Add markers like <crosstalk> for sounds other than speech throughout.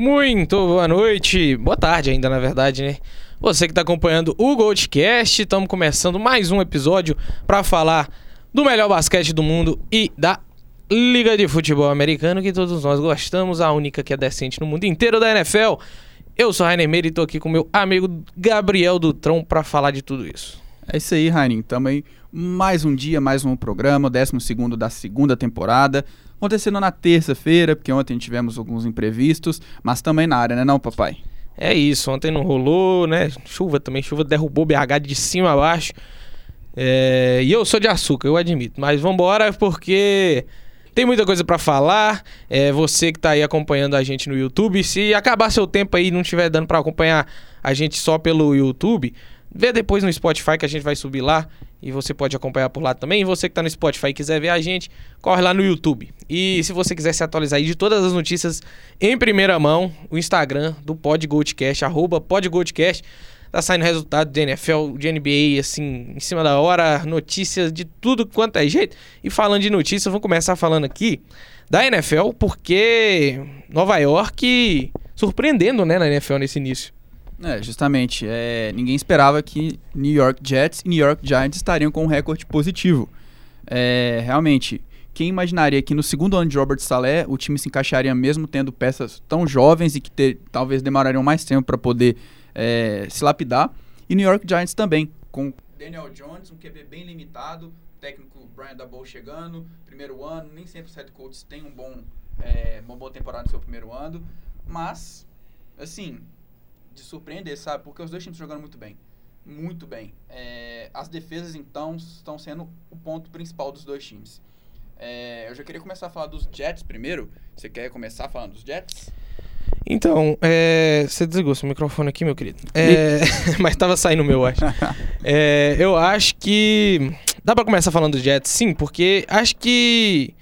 Muito boa noite, boa tarde ainda, na verdade, né? Você que está acompanhando o Goldcast, estamos começando mais um episódio para falar do melhor basquete do mundo e da Liga de Futebol Americano que todos nós gostamos, a única que é decente no mundo inteiro da NFL. Eu sou Rainer Meira e tô aqui com meu amigo Gabriel Dutron para falar de tudo isso. É isso aí, Rainer. Também mais um dia, mais um programa, o 12 da segunda temporada. Acontecendo na terça-feira, porque ontem tivemos alguns imprevistos, mas também na área, né, não, papai? É isso, ontem não rolou, né? Chuva também, chuva derrubou BH de cima a baixo. É... E eu sou de açúcar, eu admito. Mas vambora, porque tem muita coisa para falar. É, você que tá aí acompanhando a gente no YouTube, se acabar seu tempo aí e não estiver dando para acompanhar a gente só pelo YouTube, vê depois no Spotify que a gente vai subir lá e você pode acompanhar por lá também. E você que está no Spotify e quiser ver a gente, corre lá no YouTube. E se você quiser se atualizar aí de todas as notícias em primeira mão, o Instagram do PodGoldcast, arroba PodGoldcast. Tá saindo resultado de NFL, de NBA, assim, em cima da hora, notícias de tudo quanto é jeito. E falando de notícias, vamos começar falando aqui da NFL, porque Nova York surpreendendo, né, na NFL nesse início. É, justamente. É, ninguém esperava que New York Jets e New York Giants estariam com um recorde positivo. É, realmente, quem imaginaria que no segundo ano de Robert Saleh o time se encaixaria mesmo tendo peças tão jovens e que ter, talvez demorariam mais tempo para poder é, se lapidar. E New York Giants também, com Daniel Jones, um QB bem limitado, técnico Brian Daboll chegando, primeiro ano, nem sempre os head coaches têm um bom, é, uma boa temporada no seu primeiro ano, mas, assim, de surpreender, sabe? Porque os dois times jogando muito bem. Muito bem. É, as defesas, então, estão sendo o ponto principal dos dois times. É, eu já queria começar a falar dos Jets primeiro. Você quer começar falando dos Jets? Então, é, você desligou seu microfone aqui, meu querido. É, <laughs> <laughs> mas estava saindo o meu, acho. É, eu acho que. Dá para começar falando dos Jets, sim, porque acho que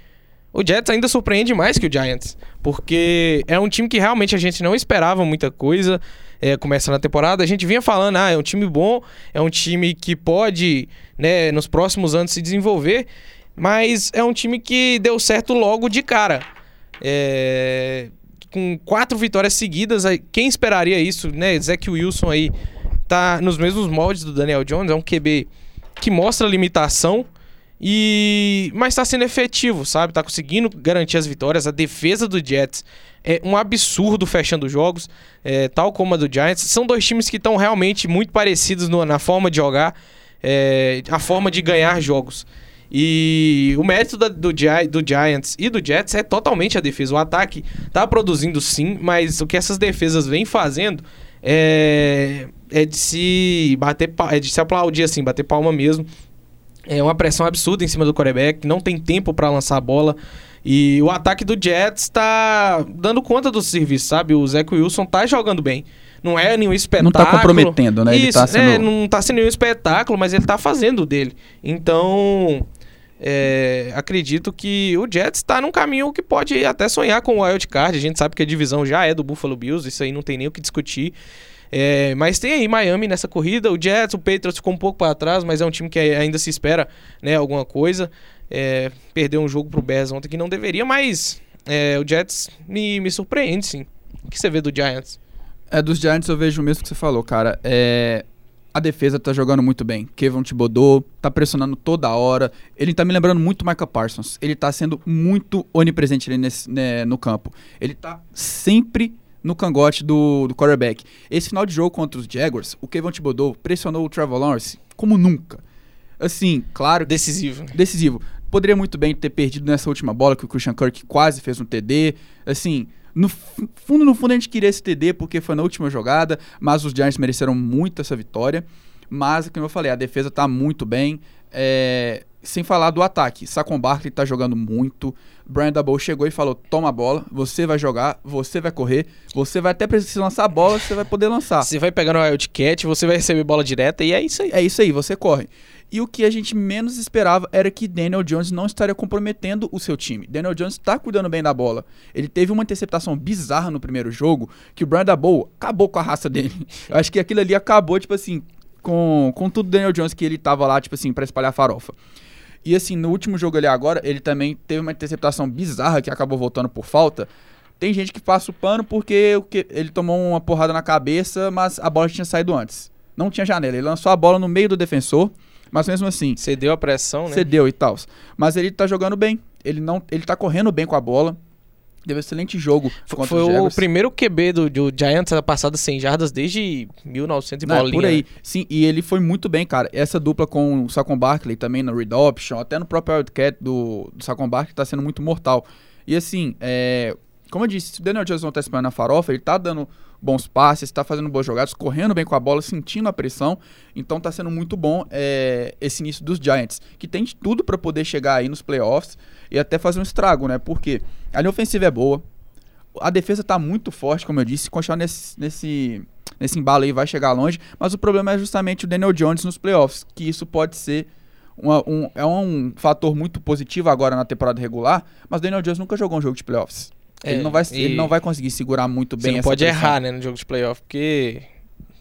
o Jets ainda surpreende mais que o Giants. Porque é um time que realmente a gente não esperava muita coisa é, começando a temporada, a gente vinha falando, ah, é um time bom, é um time que pode, né, nos próximos anos se desenvolver, mas é um time que deu certo logo de cara. É, com quatro vitórias seguidas, quem esperaria isso, né? Zach Wilson aí tá nos mesmos moldes do Daniel Jones, é um QB que mostra limitação, e mas está sendo efetivo, sabe? Tá conseguindo garantir as vitórias. A defesa do Jets é um absurdo fechando jogos, é, tal como a do Giants. São dois times que estão realmente muito parecidos no, na forma de jogar, é, a forma de ganhar jogos. E o mérito da, do, do Giants e do Jets é totalmente a defesa. O ataque tá produzindo sim, mas o que essas defesas vêm fazendo é, é de se bater, é de se aplaudir assim, bater palma mesmo. É uma pressão absurda em cima do quarterback, não tem tempo para lançar a bola. E o ataque do Jets está dando conta do serviço, sabe? O Zach Wilson tá jogando bem. Não é nenhum espetáculo. Não tá comprometendo, né? Isso, ele tá sendo... é, não tá sendo nenhum espetáculo, mas ele tá fazendo dele. Então, é, acredito que o Jets está num caminho que pode até sonhar com o Wild Card. A gente sabe que a divisão já é do Buffalo Bills, isso aí não tem nem o que discutir. É, mas tem aí Miami nessa corrida, o Jets, o Patriots ficou um pouco para trás, mas é um time que ainda se espera né, alguma coisa. É, perdeu um jogo pro Bears ontem que não deveria, mas é, o Jets me, me surpreende, sim. O que você vê do Giants? É, dos Giants eu vejo o mesmo que você falou, cara. É, a defesa tá jogando muito bem. Kevin Thibodeau tá pressionando toda hora. Ele tá me lembrando muito Michael Parsons. Ele tá sendo muito onipresente ali nesse, né, no campo. Ele tá sempre no cangote do, do quarterback. Esse final de jogo contra os Jaguars, o Kevin Thibodeau pressionou o Trevor Lawrence como nunca. Assim, claro. Decisivo. Decisivo. Poderia muito bem ter perdido nessa última bola que o Christian Kirk quase fez um TD. Assim, no fundo, no fundo a gente queria esse TD porque foi na última jogada, mas os Giants mereceram muito essa vitória. Mas, como eu falei, a defesa tá muito bem. É, sem falar do ataque. Saquon Barkley tá jogando muito. Brian Double chegou e falou: toma a bola, você vai jogar, você vai correr, você vai até precisar lançar a bola, você vai poder lançar. Você vai pegar no Wildcat, você vai receber bola direta e é isso aí. É isso aí, você corre. E o que a gente menos esperava era que Daniel Jones não estaria comprometendo o seu time. Daniel Jones está cuidando bem da bola. Ele teve uma interceptação bizarra no primeiro jogo, que o Brian Dabow acabou com a raça dele. Eu <laughs> acho que aquilo ali acabou, tipo assim, com, com tudo Daniel Jones que ele tava lá, tipo assim, para espalhar farofa. E assim, no último jogo ali agora, ele também teve uma interceptação bizarra que acabou voltando por falta Tem gente que passa o pano porque ele tomou uma porrada na cabeça, mas a bola tinha saído antes. Não tinha janela. Ele lançou a bola no meio do defensor, mas mesmo assim, Cedeu a pressão, né? cedeu e tal. Mas ele tá jogando bem. Ele não, ele tá correndo bem com a bola. Teve um excelente jogo Foi os o primeiro QB do, do Giants a passada 100 jardas desde 1900 e Não, é bolinha. por aí. né? Sim, e ele foi muito bem, cara. Essa dupla com o Saquon Barkley também no Read Option, até no próprio Wildcat do, do Saquon Barkley tá sendo muito mortal. E assim, é, como eu disse, se o Daniel Jones não tá esperando na farofa, ele tá dando bons passes, tá fazendo boas jogadas, correndo bem com a bola, sentindo a pressão. Então tá sendo muito bom é, esse início dos Giants, que tem de tudo pra poder chegar aí nos playoffs e até fazer um estrago, né? Porque a linha ofensiva é boa, a defesa tá muito forte, como eu disse, se continuar nesse, nesse, nesse embalo aí vai chegar longe, mas o problema é justamente o Daniel Jones nos playoffs, que isso pode ser uma- um, é um fator muito positivo agora na temporada regular, mas Daniel Jones nunca jogou um jogo de playoffs. É, ele, não vai, ele não vai conseguir segurar muito Você bem não essa pode pressão. errar, né, no jogo de playoff, porque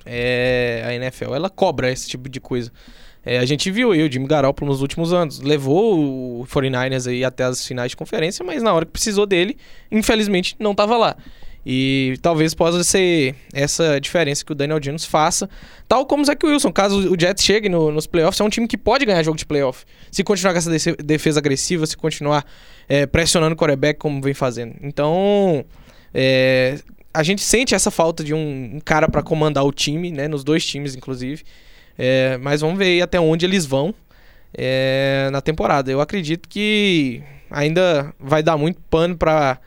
é, a NFL, ela cobra esse tipo de coisa. É, a gente viu aí o Jimmy Garoppolo nos últimos anos, levou o 49ers aí até as finais de conferência, mas na hora que precisou dele, infelizmente não estava lá. E talvez possa ser essa diferença que o Daniel Jones faça, tal como o Zach Wilson. Caso o Jets chegue no- nos playoffs, é um time que pode ganhar jogo de playoff. Se continuar com essa defesa agressiva, se continuar é, pressionando o quarterback como vem fazendo. Então, é, a gente sente essa falta de um, um cara pra comandar o time, né? Nos dois times, inclusive. É, mas vamos ver até onde eles vão é, na temporada. Eu acredito que ainda vai dar muito pano pra,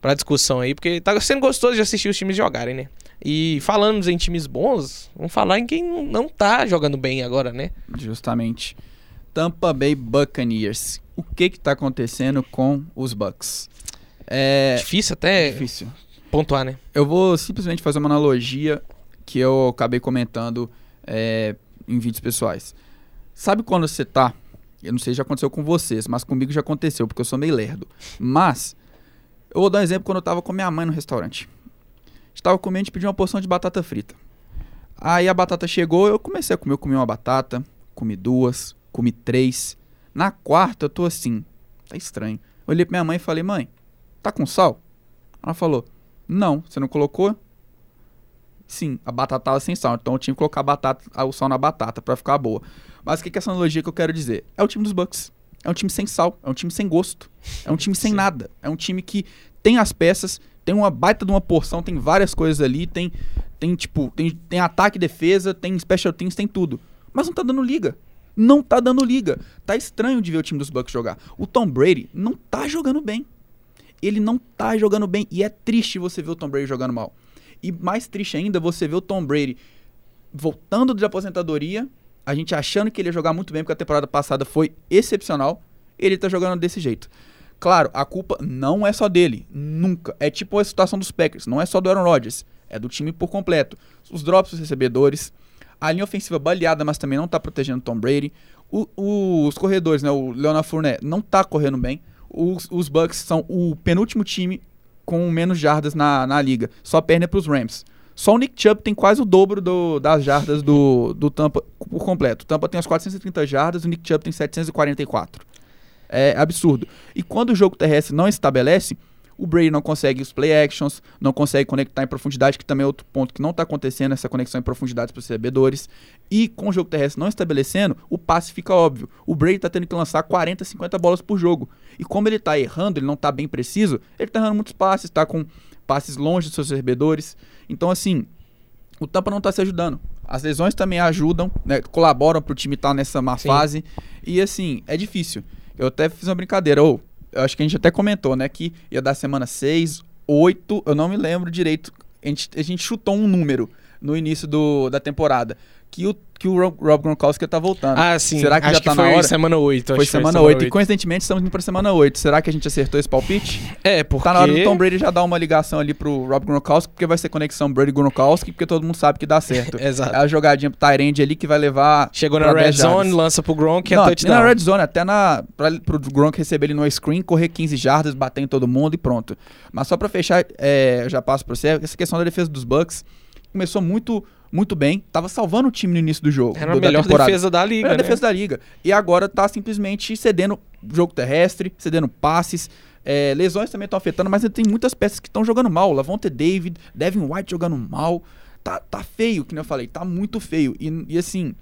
pra discussão aí, porque tá sendo gostoso de assistir os times jogarem, né? E falando em times bons, vamos falar em quem não tá jogando bem agora, né? Justamente. Tampa Bay Buccaneers. O que que tá acontecendo com os Bucks? É Difícil até difícil. pontuar, né? Eu vou simplesmente fazer uma analogia que eu acabei comentando é, em vídeos pessoais. Sabe quando você tá. Eu não sei se já aconteceu com vocês, mas comigo já aconteceu, porque eu sou meio lerdo. Mas, eu vou dar um exemplo quando eu tava com minha mãe no restaurante. Estava comendo, a gente pediu uma porção de batata frita. Aí a batata chegou, eu comecei a comer. Eu comi uma batata, comi duas, comi três. Na quarta, eu tô assim, tá estranho. Eu olhei pra minha mãe e falei, mãe, tá com sal? Ela falou, não, você não colocou? Sim, a batata tava sem sal, então eu tinha que colocar batata, o sal na batata pra ficar boa. Mas o que, que é essa analogia que eu quero dizer? É o time dos Bucks. É um time sem sal, é um time sem gosto, é um time sem Sim. nada. É um time que tem as peças, tem uma baita de uma porção, tem várias coisas ali, tem, tem tipo, tem, tem ataque, defesa, tem special teams, tem tudo. Mas não tá dando liga. Não tá dando liga. Tá estranho de ver o time dos Bucks jogar. O Tom Brady não tá jogando bem. Ele não tá jogando bem. E é triste você ver o Tom Brady jogando mal. E mais triste ainda você ver o Tom Brady voltando de aposentadoria, a gente achando que ele ia jogar muito bem, porque a temporada passada foi excepcional, ele tá jogando desse jeito. Claro, a culpa não é só dele, nunca. É tipo a situação dos Packers, não é só do Aaron Rodgers, é do time por completo. Os drops dos recebedores, a linha ofensiva baleada, mas também não tá protegendo Tom Brady. O- o- os corredores, né, o Leonard Fournette não tá correndo bem. Os, os Bucks são o penúltimo time com menos jardas na, na liga. Só perde pros Rams. Só o Nick Chubb tem quase o dobro do- das jardas do, do Tampa por completo. O Tampa tem as 430 jardas, o Nick Chubb tem 744. É absurdo. E quando o jogo terrestre não estabelece, o Brady não consegue os play actions, não consegue conectar em profundidade, que também é outro ponto que não está acontecendo, essa conexão em profundidade para os recebedores. E com o jogo terrestre não estabelecendo, o passe fica óbvio. O Brady está tendo que lançar 40, 50 bolas por jogo. E como ele está errando, ele não está bem preciso, ele está errando muitos passes, está com passes longe dos seus recebedores. Então, assim, o Tampa não tá se ajudando. As lesões também ajudam, né, colaboram pro time estar nessa má Sim. fase. E assim, é difícil. Eu até fiz uma brincadeira, ou eu acho que a gente até comentou, né, que ia dar semana 6, 8, eu não me lembro direito. A gente, a gente chutou um número no início do, da temporada. Que o, que o Rob Rob Gronkowski tá voltando. Ah, sim. Será que acho já que tá foi na hora? semana 8. Foi que semana 8. E coincidentemente estamos indo pra semana 8. Será que a gente acertou esse palpite? É, porque... Tá na hora do Tom Brady já dar uma ligação ali pro Rob Gronkowski, porque vai ser conexão Brady-Gronkowski, porque todo mundo sabe que dá certo. <laughs> Exato. É a jogadinha pro Tyrande ali que vai levar. Chegou na red 10 zone, jardas. lança pro Gronk e é touchdown. na red zone, até na, pra, pro Gronk receber ele no screen, correr 15 jardas, bater em todo mundo e pronto. Mas só pra fechar, é, eu já passo pra você, essa questão da defesa dos Bucks começou muito, muito bem, tava salvando o time no início do jogo. Era do- a da melhor temporada. defesa da liga, Melhor né? defesa da liga. E agora tá simplesmente cedendo jogo terrestre, cedendo passes, É, lesões também estão afetando, mas tem muitas peças que estão jogando mal. Lavonte David, Devin White jogando mal. Tá, tá feio, que nem eu falei, tá muito feio. E, e assim,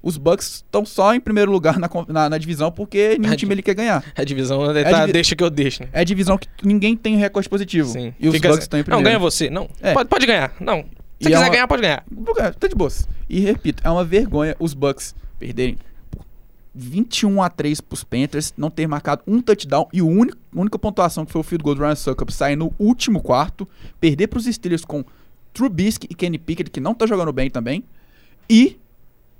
os Bucks estão só em primeiro lugar na, na, na divisão porque <laughs> nenhum A time ele quer ganhar. A divisão tá, divi- deixa que eu deixo, né? É a divisão que ninguém tem recorde positivo. Sim. E os Fica Bucks assim, estão em Não, primeiro. ganha você. Não, É. pode, pode ganhar. Não. Se E é quiser uma- ganhar, pode ganhar. É, Tá de boas. E repito, é uma vergonha os Bucks perderem por 21 a 3 pros Panthers, não ter marcado um touchdown e o único, a única pontuação que foi o field goal do Ryan Suckup sair no último quarto, perder pros Steelers com Trubisky e Kenny Pickett, que não tá jogando bem também, e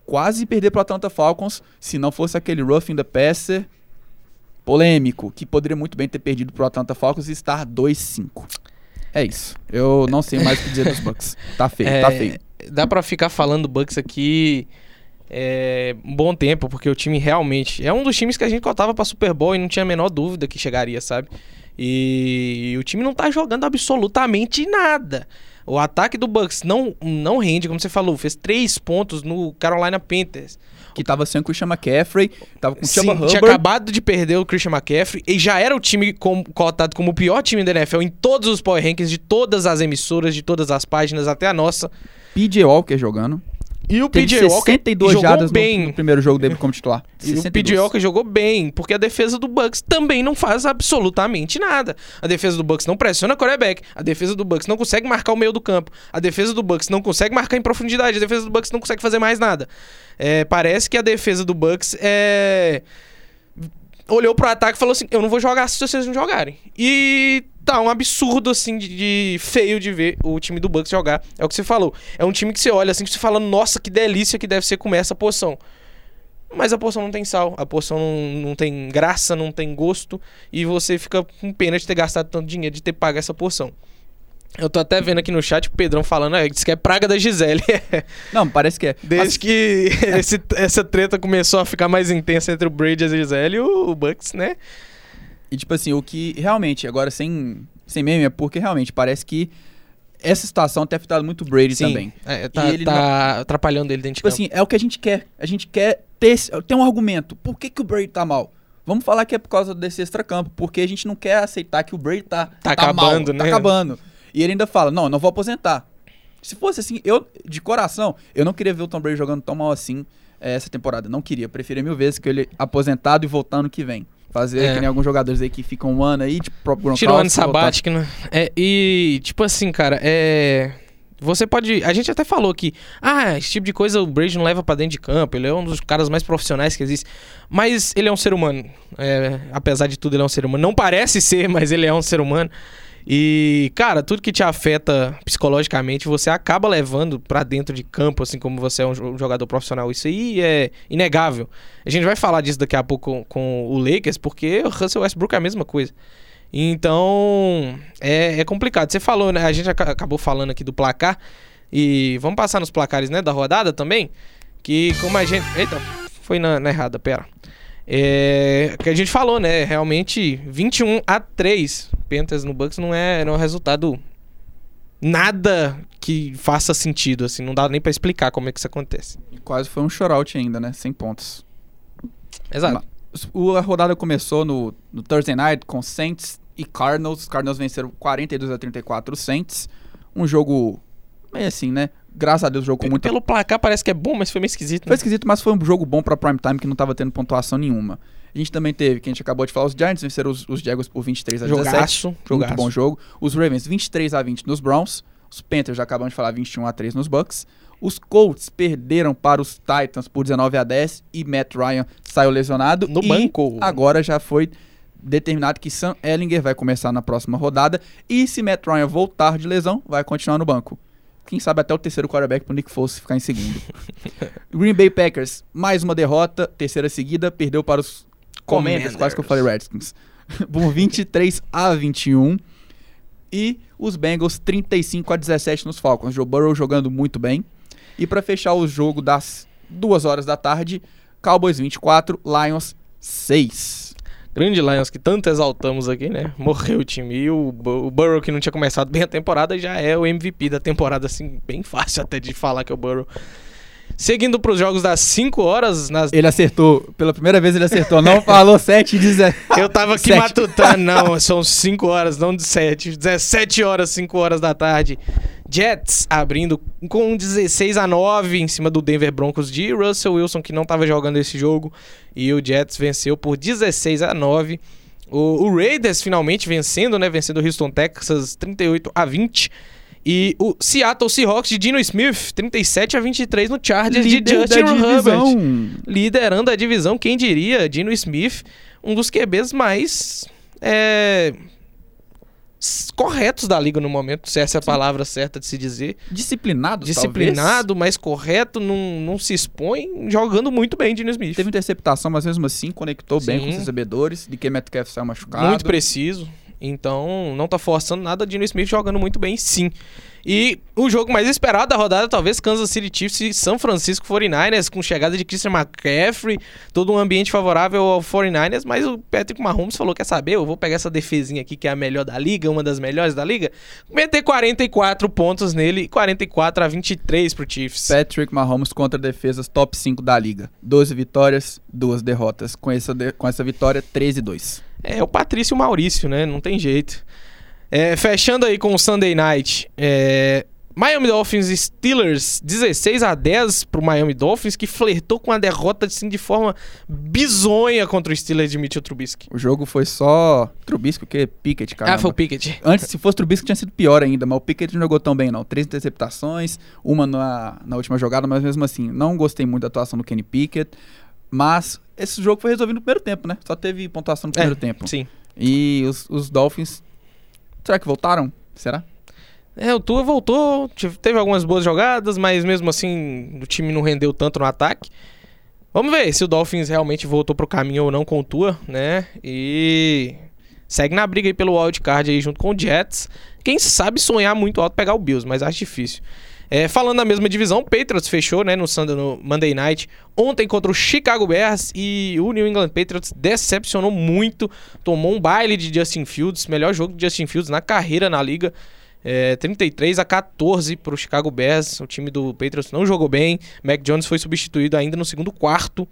quase perder pro Atlanta Falcons, se não fosse aquele roughing the passer polêmico, que poderia muito bem ter perdido pro Atlanta Falcons e estar 2-5. É isso. Eu não sei mais o que dizer dos Bucks. Tá feio, tá É, feio. Dá pra ficar falando do Bucks aqui é, um bom tempo, porque o time realmente é um dos times que a gente cotava pra Super Bowl e não tinha a menor dúvida que chegaria, sabe? E o time não tá jogando absolutamente nada. O ataque do Bucks não, não rende, como você falou, fez três pontos no Carolina Panthers. Que tava sem o Christian McCaffrey, tava com o Sim, Chuba tinha Hubbard. acabado de perder o Christian McCaffrey e já era o time com- cotado como o pior time da NFL em todos os power rankings de todas as emissoras, de todas as páginas, até a nossa. PJ Walker jogando. E o PJ Walker 62 jogou no, bem. no primeiro jogo dele como titular. <laughs> E o 62. PJ Walker jogou bem, porque a defesa do Bucks também não faz absolutamente nada. A defesa do Bucks não pressiona quarterback, a defesa do Bucks não consegue marcar o meio do campo, a defesa do Bucks não consegue marcar em profundidade, a defesa do Bucks não consegue fazer mais nada. É, parece que a defesa do Bucks é olhou pro ataque e falou assim: Eu não vou jogar se vocês não jogarem. E tá um absurdo, assim, de, de feio de ver o time do Bucks jogar. É o que você falou. É um time que você olha assim, que você fala: Nossa, que delícia que deve ser comer essa poção. Mas a poção não tem sal, a poção não, não tem graça, não tem gosto, e você fica com pena de ter gastado tanto dinheiro, de ter pago essa poção. Eu tô até vendo aqui no chat o Pedrão falando, é, diz que é praga da Gisele. <laughs> Não, parece que é. Desde que <laughs> esse- essa treta começou a ficar mais intensa entre o Brady e a Gisele e o, o Bucks, né? E tipo assim, o que realmente, agora sem, sem meme, é porque realmente parece que essa situação tem afetado muito o Brady também. É, tá ele tá atrapalhando ele dentro Tipo de campo. assim, é o que a gente quer. A gente quer ter, ter um argumento. Por que, que o Brady tá mal? Vamos falar que é por causa desse extracampo, porque a gente não quer aceitar que o Brady tá, Tá mal, acabando, Tá né? acabando. E ele ainda fala: não, não vou aposentar. Se fosse assim, eu, de coração, eu não queria ver o Tom Brady jogando tão mal assim eh, essa temporada. Não queria. Preferia mil vezes que ele aposentado e voltando que vem. Fazer É. que nem alguns jogadores aí que ficam um ano aí, tipo próprio Tirou um ano Gronkowski, sabático, né? É, e, tipo assim, cara, é. Você pode. A gente até falou que. Ah, esse tipo de coisa o Brady não leva pra dentro de campo. Ele é um dos caras mais profissionais que existe. Mas ele é um ser humano. É, apesar de tudo, ele é um ser humano. Não parece ser, <laughs> mas ele é um ser humano. E, cara, tudo que te afeta psicologicamente, você acaba levando pra dentro de campo, assim como você é um jo- jogador profissional. Isso aí é inegável. A gente vai falar disso daqui a pouco com, com o Lakers, porque o Russell Westbrook é a mesma coisa. Então, é, é complicado. Você falou, né? A gente aca- acabou falando aqui do placar. E vamos passar nos placares, né? Da rodada também. Que como a gente. Eita, foi na, na errada, pera. É, que a gente falou, né? Realmente, 21 a 3 Panthers no Bucks não é, não é um resultado nada que faça sentido, assim. Não dá nem pra explicar como é que isso acontece. Quase foi um shootout ainda, né? Sem pontos. Exato. O- a rodada começou no, no Thursday Night com Saints e Cardinals. Os Cardinals venceram 42 a 34 os Saints. Um jogo meio assim, né? Graças a Deus, jogo com muita... Pelo placar parece que é bom, mas foi meio esquisito, Foi né? esquisito, mas foi um jogo bom pra prime time que não tava tendo pontuação nenhuma. A gente também teve, que a gente acabou de falar, os Giants venceram os, os Jaguars por 23 a 17. Jogaço, Muito bom jogo. Os Ravens 23 a 20 nos Browns. Os Panthers já acabamos de falar 21 a 3 nos Bucks. Os Colts perderam para os Titans por 19 a 10 e Matt Ryan saiu lesionado No e banco. Agora já foi determinado que Sam Ellinger vai começar na próxima rodada e se Matt Ryan voltar de lesão, vai continuar no banco. Quem sabe até o terceiro quarterback pro Nick Foles ficar em segundo. <laughs> Green Bay Packers, mais uma derrota, terceira seguida, perdeu para os Commanders, quase que eu falei Redskins. <laughs> Por 23 a 21. E os Bengals 35 a 17 nos Falcons. Joe Burrow jogando muito bem. E para fechar o jogo das 2 horas da tarde, Cowboys 24, Lions 6. Grande Lions que tanto exaltamos aqui, né? Morreu o time. E o, o Burrow, que não tinha começado bem a temporada, já é o MVP da temporada, assim, bem fácil até de falar que é o Burrow. Seguindo pros jogos das 5 horas, nas... Ele acertou. Pela primeira vez ele acertou. Não falou 7 e 17. eu tava aqui Sete. matutando, não, <laughs> são 5 horas, não de 7. 17 horas, 5 horas da tarde. Jets abrindo com 16 a 9 em cima do Denver Broncos de Russell Wilson, que não tava jogando esse jogo. E o Jets venceu por 16 a 9. O, o Raiders finalmente vencendo, né? Vencendo o Houston Texas 38 a 20. E o Seattle Seahawks de Dino Smith, 37 a 23 no Chargers de Líder Justin da Herbert. Liderando a divisão, quem diria? Dino Smith, um dos QBs mais é, corretos da liga no momento, se essa é a palavra certa de se dizer. Disciplinado, Disciplinado, mais correto, não, não se expõe, jogando muito bem, Dino Smith. Teve interceptação, mas mesmo assim conectou bem Sim. com os recebedores. De que Metcalf saiu machucado. Muito preciso. Então, não tá forçando nada. Dino Smith jogando muito bem, sim. E o jogo mais esperado da rodada, talvez Kansas City Chiefs e São Francisco 49ers, com chegada de Christian McCaffrey, todo um ambiente favorável ao 49ers, mas o Patrick Mahomes falou, quer saber, eu vou pegar essa defesinha aqui, que é a melhor da liga, uma das melhores da liga, meter 44 pontos nele, 44 a 23 pro Chiefs. Patrick Mahomes contra defesas top 5 da liga. 12 vitórias, 2 derrotas. Com essa, de- com essa vitória, 13 e 2. É o Patrício Maurício, né? Não tem jeito. É, fechando aí com o Sunday Night. é, Miami Dolphins e Steelers 16 a 10 pro Miami Dolphins, que flertou com a derrota assim, de forma bizonha contra o Steelers de Mitchell Trubisky. O jogo foi só Trubisky, que Pickett, cara. Ah, foi o Pickett. Antes, se fosse Trubisky, tinha sido pior ainda, mas o Pickett não jogou tão bem, não. Três interceptações, uma na, na última jogada, mas mesmo assim, não gostei muito da atuação do Kenny Pickett. Mas esse jogo foi resolvido no primeiro tempo, né? Só teve pontuação no primeiro tempo. Sim. E os, os Dolphins. Será que voltaram? Será? É, o Tua voltou, teve algumas boas jogadas, mas mesmo assim o time não rendeu tanto no ataque. Vamos ver se o Dolphins realmente voltou pro caminho ou não com o Tua, né? E segue na briga aí pelo wildcard aí junto com o Jets. Quem sabe sonhar muito alto pegar o Bills, mas acho difícil. É, falando da mesma divisão, o Patriots fechou né, no, Sunday, no Monday Night ontem contra o Chicago Bears e o New England Patriots decepcionou muito, tomou um baile de Justin Fields, melhor jogo de Justin Fields na carreira na liga. É, 33 a 14 para o Chicago Bears. O time do Patriots não jogou bem. Mac Jones foi substituído ainda no segundo quarto.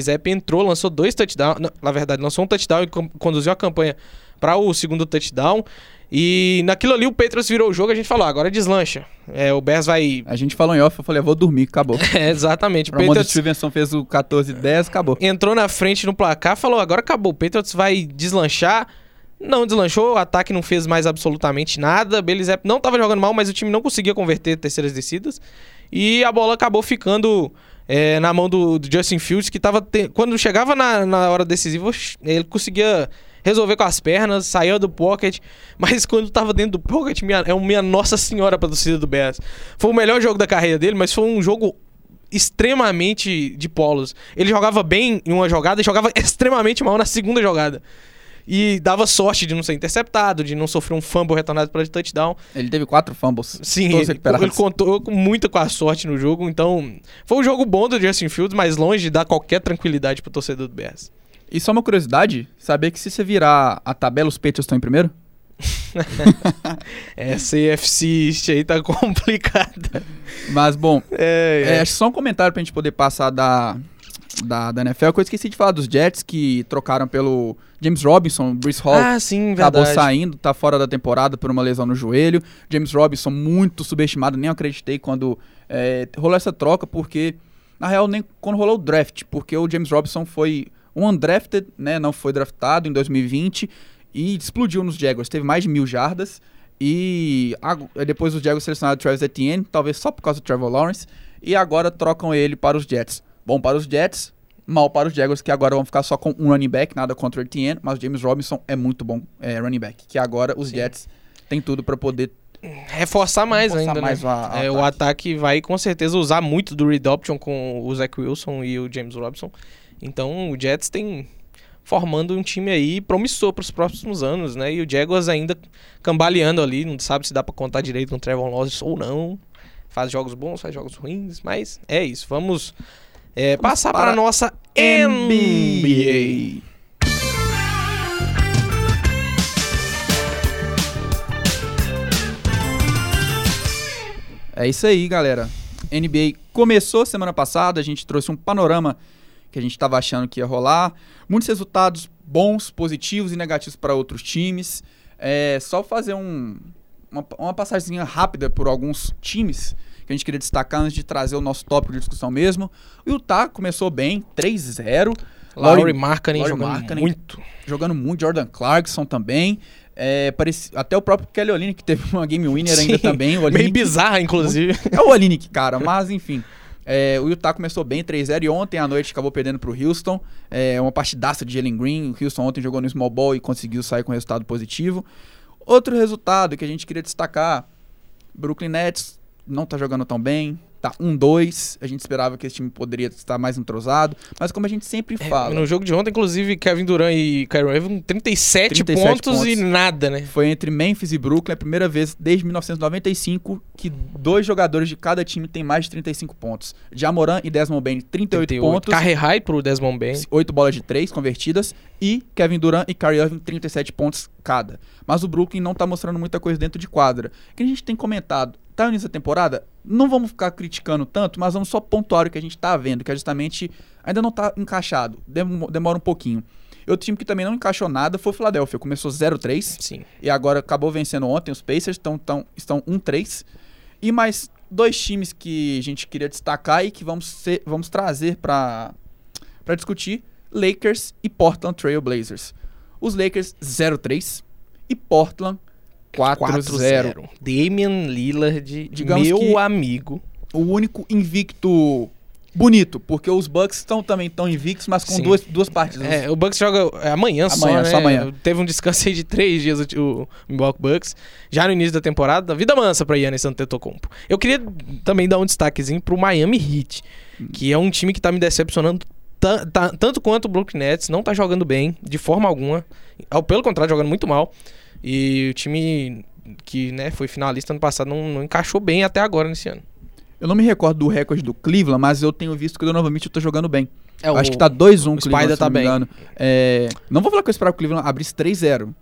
Zapp entrou, lançou dois touchdowns. Na verdade, lançou um touchdown e conduziu a campanha para o segundo touchdown. E naquilo ali o Patriots virou o jogo. A gente falou, "Ah, agora deslancha. É, o Bears vai. A gente falou em off, eu falei, eu vou dormir, acabou. <laughs> É, exatamente. O Patriots Stevenson fez o 14 10, acabou. entrou na frente no placar, falou: agora acabou. O Patriots vai deslanchar. Não deslanchou, o ataque não fez mais absolutamente nada. Belizep não estava jogando mal, mas o time não conseguia converter terceiras descidas. E a bola acabou ficando é, na mão do, do Justin Fields, que tava. te- Quando chegava na, na hora decisiva, ele conseguia resolver com as pernas, saía do pocket. Mas <laughs> quando tava dentro do pocket, minha, é minha Nossa Senhora pra torcida do Bears. Foi o melhor jogo da carreira dele, mas foi um jogo extremamente de polos. Ele jogava bem em uma jogada e jogava <laughs> extremamente mal na segunda jogada. E dava sorte de não ser interceptado, de não sofrer um fumble retornado para touchdown. Ele teve quatro fumbles. Sim, ele, ele contou muito com a sorte no jogo. Então, foi um jogo bom do Justin Fields, mas longe de dar qualquer tranquilidade pro torcedor do Bears. E só uma curiosidade, saber que se você virar a tabela, os Patriots estão em primeiro? <laughs> Essa East aí tá <laughs> complicada. Mas, bom, É, é, é. só um comentário pra gente poder passar da, da, da NFL, que eu esqueci de falar dos Jets, que trocaram pelo James Robinson, Bruce Hall. Ah, sim, Acabou verdade. saindo, tá fora da temporada por uma lesão no joelho. James Robinson, muito subestimado, nem acreditei quando é, rolou essa troca, porque, na real, nem quando rolou o draft, porque o James Robinson foi um undrafted, né? Não foi draftado em 2020 e explodiu nos Jaguars. Teve mais de mil jardas. E depois os Jaguars selecionaram o Travis Etienne, talvez só por causa do Trevor Lawrence. E agora trocam ele para os Jets. Bom para os Jets, mal para os Jaguars, que agora vão ficar só com um running back, nada contra o Etienne, mas o James Robinson é muito bom é, running back. Que agora os Sim. Jets têm tudo para poder. Reforçar mais Reforçar ainda, mais né? o a- É, o ataque. ataque vai com certeza usar muito do read option com o Zach Wilson e o James Robinson. Então o Jets tem formando um time aí promissor para os próximos anos, né? E o Jaguars ainda cambaleando ali, não sabe se dá para contar direito com o Trevor Lawrence ou não. Faz jogos bons, faz jogos ruins, mas é isso. Vamos é, passar para para a nossa NBA. É isso aí, galera. NBA começou semana passada, a gente trouxe um panorama que a gente estava achando que ia rolar. Muitos resultados bons, positivos e negativos para outros times. É só fazer um, uma, uma passagem rápida por alguns times que a gente queria destacar antes de trazer o nosso tópico de discussão mesmo. O Utah começou bem, 3-0. Laurie Markkanen jogando Markkanen, muito. Jogando muito, Jordan Clarkson também. É, parece, até o próprio Kelly Olynyk teve uma game winner <laughs> Sim, ainda também. O meio bizarra, inclusive. É o Olynyk, cara, mas enfim. É, o Utah começou bem 3-0 e ontem à noite acabou perdendo para o Houston. É uma partidaça de Jalen Green. O Houston ontem jogou no small ball e conseguiu sair com resultado positivo. Outro resultado que a gente queria destacar: Brooklyn Nets não está jogando tão bem, tá 1-2. A gente esperava que esse time poderia estar mais entrosado. Mas como a gente sempre é, fala. É, no jogo de ontem, inclusive, Kevin Durant e Kyrie Irving, 37, 37 pontos, pontos, e nada, né? Foi entre Memphis e Brooklyn a primeira vez desde 1995 que dois jogadores de cada time têm mais de 35 pontos. Jamoran e Desmond Bain, 38, 38. pontos. Carre high pro Desmond Bain. 8 bolas de 3 convertidas. E Kevin Durant e Kyrie Irving, 37 pontos cada. Mas o Brooklyn não tá mostrando muita coisa dentro de quadra. O que a gente tem comentado tá início da temporada, não vamos ficar criticando tanto, mas vamos só pontuar o que a gente tá vendo, que é justamente ainda não tá encaixado, demora um pouquinho. Outro time que também não encaixou nada foi o Philadelphia, começou 0-3 Sim. e agora acabou vencendo ontem, os Pacers tão, tão, estão 1-3. E mais dois times que a gente queria destacar e que vamos, ser, vamos trazer para discutir, Lakers e Portland Trail Blazers. Os Lakers 0-3 e Portland 4-0. Damian Lillard, Digamos meu amigo. O único invicto bonito, porque os Bucks estão também tão invictos, mas com duas, duas partidas. É, o Bucks joga é, amanhã, amanhã só, né? Só amanhã. Teve um descanso aí de três dias o, Milwaukee Bucks, já no início da temporada, vida mansa pra Yannis Antetokounmpo. Eu queria também dar um destaquezinho pro Miami Heat, que é um time que tá me decepcionando tanto quanto o Brooklyn Nets, não tá jogando bem, de forma alguma. Pelo contrário, jogando muito mal. E o time que né, foi finalista ano passado não, não encaixou bem até agora nesse ano. Eu não me recordo do recorde do Cleveland, mas eu tenho visto que o Donovan Mitchell tá jogando bem. É, Acho que tá 2-1 o Cleveland, Spider tá bem. É, não vou falar que eu esperava que o Cleveland abrisse 3-0.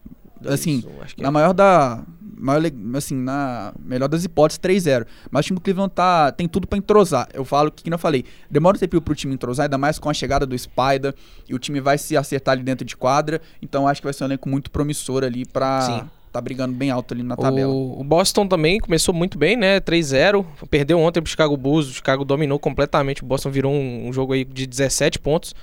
Assim, Isso, na é. maior da maior, assim, na melhor das hipóteses, 3-0. Mas o time do Cleveland tá, tem tudo para entrosar. Eu falo que, como eu falei, demora um tempo pro time entrosar, ainda mais com a chegada do Spider, e o time vai se acertar ali dentro de quadra. Então acho que vai ser um elenco muito promissor ali pra. Sim tá brigando bem alto ali na tabela. O, Boston também começou muito bem, né? 3-0. Perdeu ontem pro Chicago Bulls. O Chicago dominou completamente. O Boston virou um, um jogo aí de 17 pontos.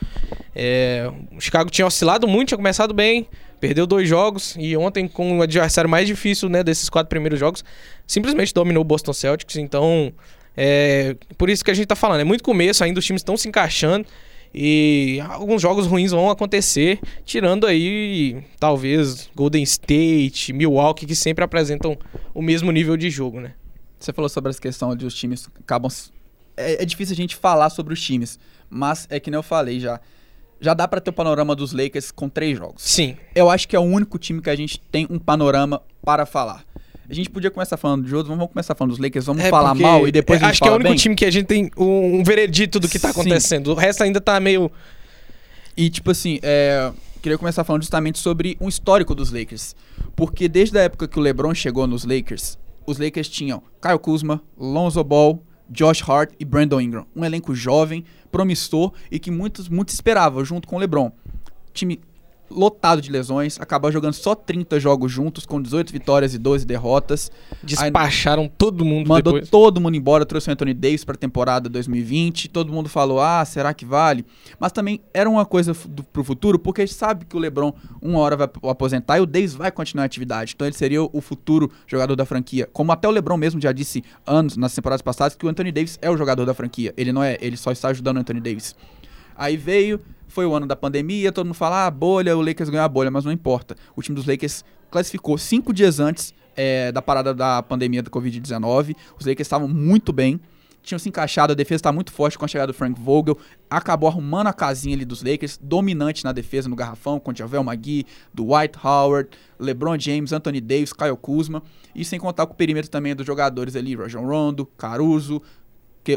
É, o Chicago tinha oscilado muito, tinha começado bem. Perdeu dois jogos e ontem, com o adversário mais difícil né, desses quatro primeiros jogos, simplesmente dominou o Boston Celtics. Então, é por isso que a gente tá falando. É muito começo, ainda os times estão se encaixando. E alguns jogos ruins vão acontecer, tirando aí talvez Golden State, Milwaukee, que sempre apresentam o mesmo nível de jogo, né? Você falou sobre essa questão de os times acabam. É, é difícil a gente falar sobre os times, mas é que nem eu falei já já dá para ter o panorama dos Lakers com três jogos. Sim. Eu acho que é o único time que a gente tem um panorama para falar. A gente podia começar falando de outros, vamos começar falando dos Lakers, vamos é falar mal e depois é, a gente Acho que é o único bem. time que a gente tem um, um veredito do que tá acontecendo. Sim. O resto ainda tá meio... E tipo assim, é, queria começar falando justamente sobre um histórico dos Lakers. Porque desde a época que o LeBron chegou nos Lakers, os Lakers tinham Kyle Kuzma, Lonzo Ball, Josh Hart e Brandon Ingram. Um elenco jovem, promissor e que muitos, muitos esperavam junto com o LeBron. Time lotado de lesões, acabou jogando só 30 jogos juntos, com 18 vitórias e 12 derrotas. Despacharam Aí, todo mundo Mandou depois. todo mundo embora, trouxe o Anthony Davis para a temporada 2020. Todo mundo falou, ah, será que vale? Mas também era uma coisa do, pro futuro, porque a gente sabe que o LeBron uma hora vai aposentar e o Davis vai continuar a atividade. Então ele seria o futuro jogador da franquia. Como até o LeBron mesmo já disse anos, nas temporadas passadas, que o Anthony Davis é o jogador da franquia. Ele não é, ele só está ajudando o Anthony Davis. Aí veio, foi o ano da pandemia, todo mundo fala, ah, bolha, o Lakers ganhou a bolha, mas não importa. O time dos Lakers classificou cinco dias antes é, da parada da pandemia da Covid-19. Os Lakers estavam muito bem, tinham se encaixado, a defesa está muito forte com a chegada do Frank Vogel, acabou arrumando a casinha ali dos Lakers, dominante na defesa no garrafão, com Javel McGee, Dwight Howard, LeBron James, Anthony Davis, Kyle Kuzma, e sem contar com o perímetro também dos jogadores ali, Rajon Rondo, Caruso,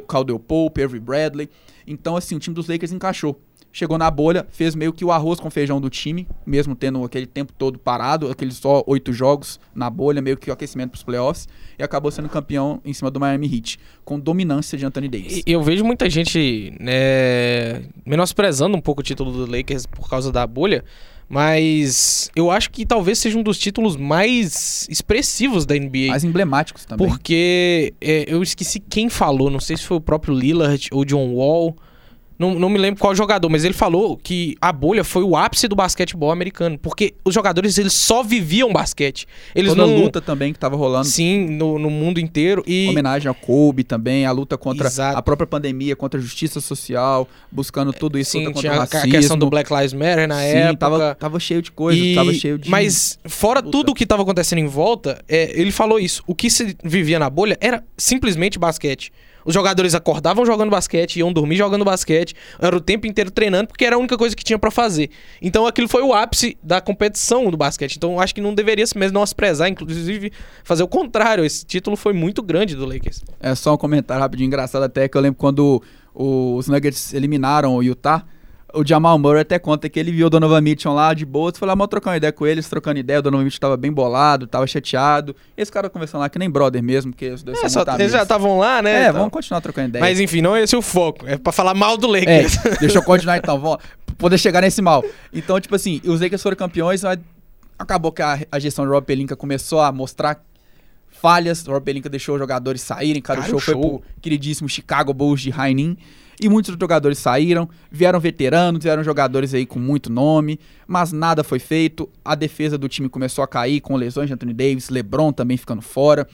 Caldwell Pope, Avery Bradley. Então, assim, o time dos Lakers encaixou. chegou na bolha, fez meio que o arroz com feijão do time, mesmo tendo aquele tempo todo parado, aqueles só oito jogos na bolha, meio que o aquecimento para os playoffs, e acabou sendo campeão em cima do Miami Heat, com dominância de Anthony Davis. Eu vejo muita gente né, menosprezando um pouco o título do Lakers por causa da bolha, mas eu acho que talvez seja um dos títulos mais expressivos da NBA. Mais emblemáticos também. Porque é, eu esqueci quem falou, não sei se foi o próprio Lillard ou John Wall não, não me lembro qual jogador, mas ele falou que a bolha foi o ápice do basquetebol americano. Porque os jogadores, eles só viviam basquete. Eles Toda não... luta também que tava rolando. Sim, no, no mundo inteiro. E... Homenagem ao Kobe também, a luta contra Exato. a própria pandemia, contra a justiça social, buscando tudo isso, Sim, luta tinha contra a questão do Black Lives Matter na Sim, época. Tava, tava cheio de coisa, e... tava cheio de... Mas fora luta. tudo o que tava acontecendo em volta, é, ele falou isso. O que se vivia na bolha era simplesmente basquete. Os jogadores acordavam jogando basquete, iam dormir jogando basquete, era o tempo inteiro treinando, porque era a única coisa que tinha para fazer. Então aquilo foi o ápice da competição do basquete. Então acho que não deveria se mesmo desprezar, inclusive fazer o contrário. Esse título foi muito grande do Lakers. É só um comentário rapidinho engraçado até que eu lembro quando os Nuggets eliminaram o Utah o Jamal Murray até conta que ele viu o Donovan Mitchell lá de boa, foi lá mal trocando ideia com eles, trocando ideia, o Donovan Mitchell tava bem bolado, tava chateado. Esse cara conversando lá que nem brother mesmo, porque os dois é, só, Eles já estavam lá, né? É, então. vamos continuar trocando ideia. Mas enfim, não é esse o foco, é pra falar mal do Lakers. É, <laughs> deixa eu continuar então, vamos poder chegar nesse mal. Então, tipo assim, os Lakers foram campeões, mas acabou que a, a gestão do Rob Pelinka começou a mostrar falhas, o Rob Pelinka deixou os jogadores saírem, cara, cara o show, show foi pro queridíssimo Chicago Bulls de Rainin. E muitos jogadores saíram, vieram veteranos, vieram jogadores aí com muito nome, mas nada foi feito. A defesa do time começou a cair com lesões de Anthony Davis, LeBron também ficando fora.